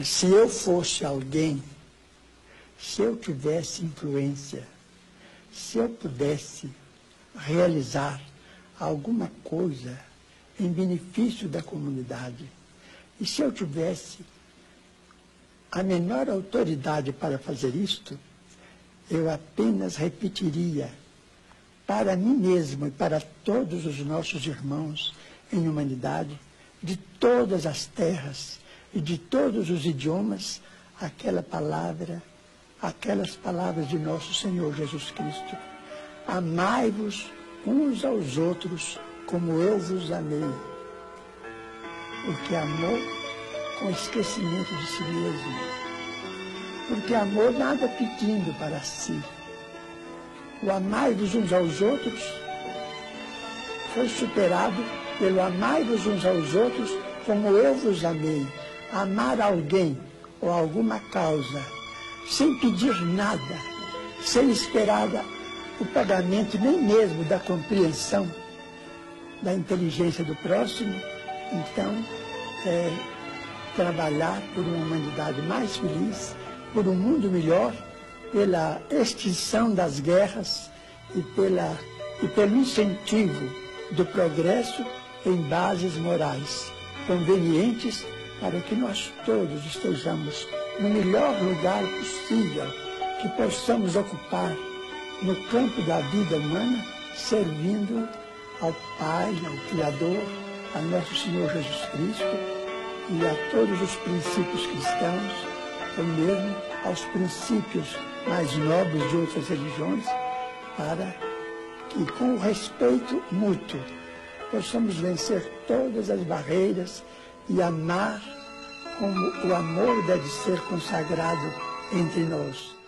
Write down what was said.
Se eu fosse alguém, se eu tivesse influência, se eu pudesse realizar alguma coisa em benefício da comunidade, e se eu tivesse a menor autoridade para fazer isto, eu apenas repetiria para mim mesmo e para todos os nossos irmãos em humanidade, de todas as terras e de todos os idiomas, aquela palavra, aquelas palavras de nosso Senhor Jesus Cristo. Amai-vos uns aos outros como eu vos amei. Porque amor com esquecimento de si mesmo. Porque amor nada pedindo para si. O amai-vos uns aos outros foi superado pelo amai-vos uns aos outros como eu vos amei. Amar alguém ou alguma causa sem pedir nada, sem esperar o pagamento nem mesmo da compreensão da inteligência do próximo, então é, trabalhar por uma humanidade mais feliz, por um mundo melhor, pela extinção das guerras e, pela, e pelo incentivo do progresso em bases morais convenientes para que nós todos estejamos no melhor lugar possível que possamos ocupar no campo da vida humana, servindo ao Pai, ao Criador, a nosso Senhor Jesus Cristo e a todos os princípios cristãos, ou mesmo aos princípios mais nobres de outras religiões, para que, com o respeito mútuo, possamos vencer todas as barreiras e amar como o amor deve ser consagrado entre nós.